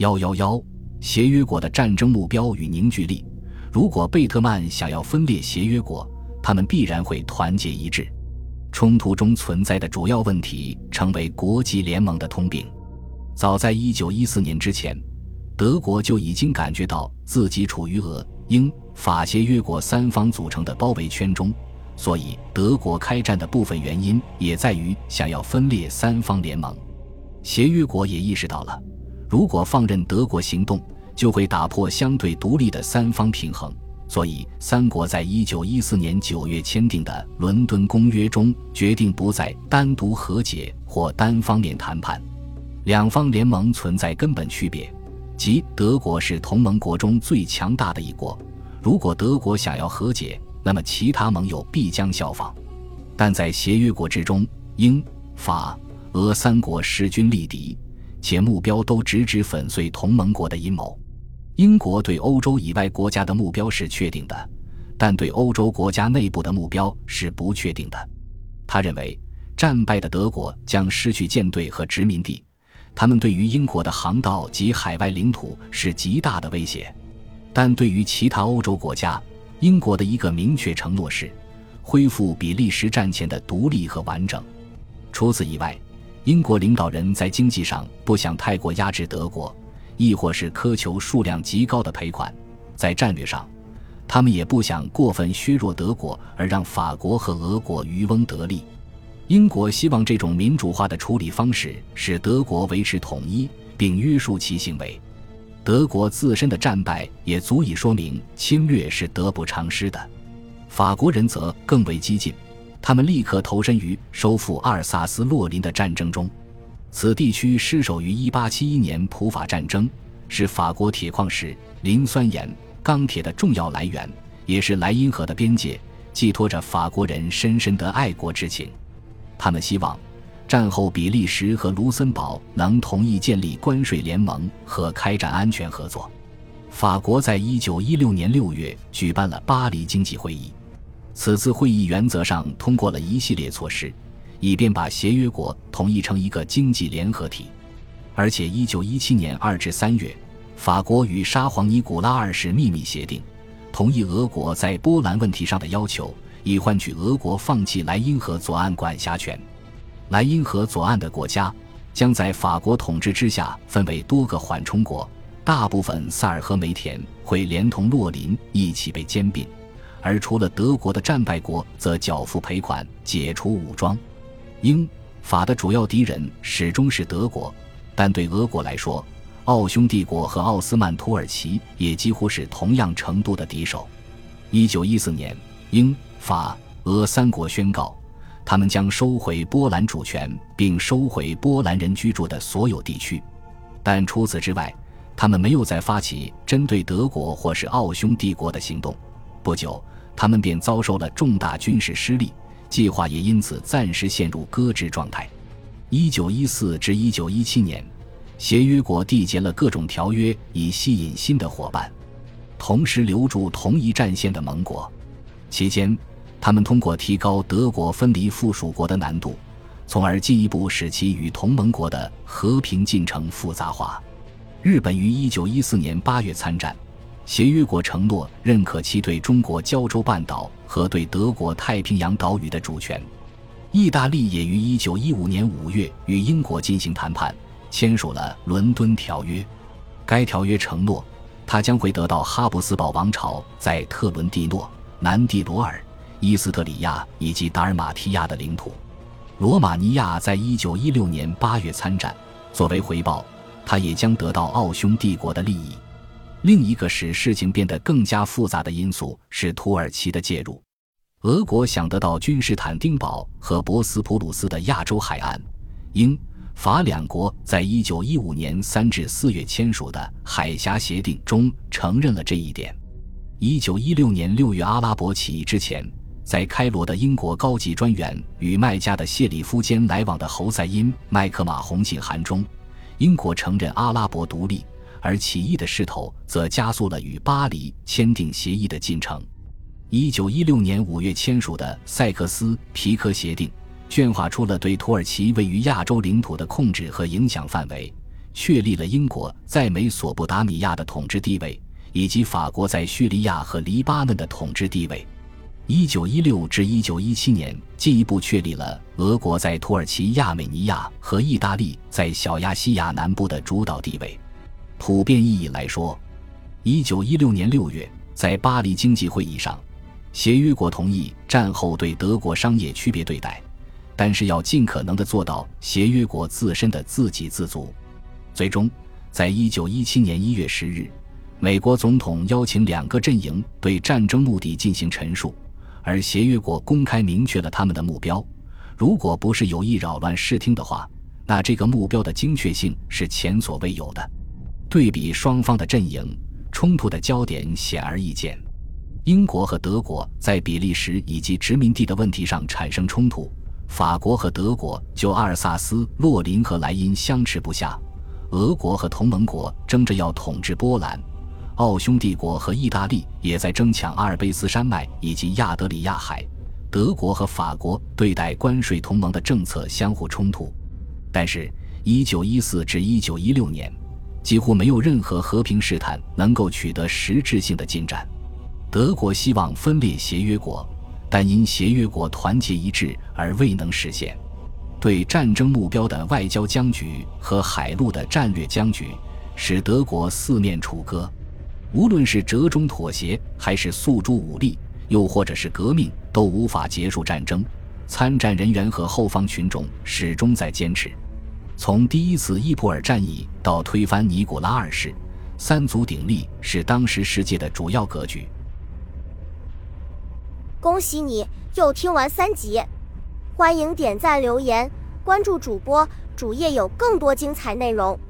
幺幺幺，协约国的战争目标与凝聚力。如果贝特曼想要分裂协约国，他们必然会团结一致。冲突中存在的主要问题成为国际联盟的通病。早在一九一四年之前，德国就已经感觉到自己处于俄、英、法协约国三方组成的包围圈中，所以德国开战的部分原因也在于想要分裂三方联盟。协约国也意识到了，如果放任德国行动，就会打破相对独立的三方平衡。所以，三国在一九一四年九月签订的《伦敦公约》中决定不再单独和解或单方面谈判。两方联盟存在根本区别，即德国是同盟国中最强大的一国。如果德国想要和解，那么其他盟友必将效仿。但在协约国之中，英、法、俄三国势均力敌，且目标都直指粉碎同盟国的阴谋。英国对欧洲以外国家的目标是确定的，但对欧洲国家内部的目标是不确定的。他认为，战败的德国将失去舰队和殖民地，他们对于英国的航道及海外领土是极大的威胁。但对于其他欧洲国家，英国的一个明确承诺是恢复比利时战前的独立和完整。除此以外，英国领导人在经济上不想太过压制德国。亦或是苛求数量极高的赔款，在战略上，他们也不想过分削弱德国，而让法国和俄国渔翁得利。英国希望这种民主化的处理方式使德国维持统一，并约束其行为。德国自身的战败也足以说明侵略是得不偿失的。法国人则更为激进，他们立刻投身于收复阿尔萨斯洛林的战争中。此地区失守于1871年普法战争，是法国铁矿石、磷酸盐、钢铁的重要来源，也是莱茵河的边界，寄托着法国人深深的爱国之情。他们希望战后比利时和卢森堡能同意建立关税联盟和开展安全合作。法国在1916年6月举办了巴黎经济会议，此次会议原则上通过了一系列措施。以便把协约国统一成一个经济联合体，而且一九一七年二至三月，法国与沙皇尼古拉二世秘密协定，同意俄国在波兰问题上的要求，以换取俄国放弃莱茵河左岸管辖权。莱茵河左岸的国家将在法国统治之下分为多个缓冲国，大部分萨尔和梅田会连同洛林一起被兼并，而除了德国的战败国则缴付赔款，解除武装。英法的主要敌人始终是德国，但对俄国来说，奥匈帝国和奥斯曼土耳其也几乎是同样程度的敌手。一九一四年，英法俄三国宣告，他们将收回波兰主权，并收回波兰人居住的所有地区。但除此之外，他们没有再发起针对德国或是奥匈帝国的行动。不久，他们便遭受了重大军事失利。计划也因此暂时陷入搁置状态。一九一四至一九一七年，协约国缔结了各种条约，以吸引新的伙伴，同时留住同一战线的盟国。期间，他们通过提高德国分离附属国的难度，从而进一步使其与同盟国的和平进程复杂化。日本于一九一四年八月参战。协约国承诺认可其对中国胶州半岛和对德国太平洋岛屿的主权。意大利也于1915年5月与英国进行谈判，签署了《伦敦条约》。该条约承诺，它将会得到哈布斯堡王朝在特伦蒂诺、南蒂罗尔、伊斯特里亚以及达尔马提亚的领土。罗马尼亚在1916年8月参战，作为回报，它也将得到奥匈帝国的利益。另一个使事情变得更加复杂的因素是土耳其的介入。俄国想得到君士坦丁堡和博斯普鲁斯的亚洲海岸。英法两国在一九一五年三至四月签署的海峡协定中承认了这一点。一九一六年六月阿拉伯起义之前，在开罗的英国高级专员与麦加的谢里夫间来往的侯赛因麦克马洪信函中，英国承认阿拉伯独立。而起义的势头则加速了与巴黎签订协议的进程。一九一六年五月签署的塞克斯皮科协定，圈化出了对土耳其位于亚洲领土的控制和影响范围，确立了英国在美索不达米亚的统治地位，以及法国在叙利亚和黎巴嫩的统治地位。一九一六至一九一七年，进一步确立了俄国在土耳其亚美尼亚和意大利在小亚细亚南部的主导地位。普遍意义来说，一九一六年六月，在巴黎经济会议上，协约国同意战后对德国商业区别对待，但是要尽可能的做到协约国自身的自给自足。最终，在一九一七年一月十日，美国总统邀请两个阵营对战争目的进行陈述。而协约国公开明确了他们的目标，如果不是有意扰乱视听的话，那这个目标的精确性是前所未有的。对比双方的阵营，冲突的焦点显而易见。英国和德国在比利时以及殖民地的问题上产生冲突，法国和德国就阿尔萨斯、洛林和莱茵相持不下，俄国和同盟国争着要统治波兰。奥匈帝国和意大利也在争抢阿尔卑斯山脉以及亚德里亚海，德国和法国对待关税同盟的政策相互冲突。但是，1914至1916年，几乎没有任何和平试探能够取得实质性的进展。德国希望分裂协约国，但因协约国团结一致而未能实现。对战争目标的外交僵局和海陆的战略僵局，使德国四面楚歌。无论是折中妥协，还是诉诸武力，又或者是革命，都无法结束战争。参战人员和后方群众始终在坚持。从第一次伊普尔战役到推翻尼古拉二世，三足鼎立是当时世界的主要格局。恭喜你又听完三集，欢迎点赞、留言、关注主播，主页有更多精彩内容。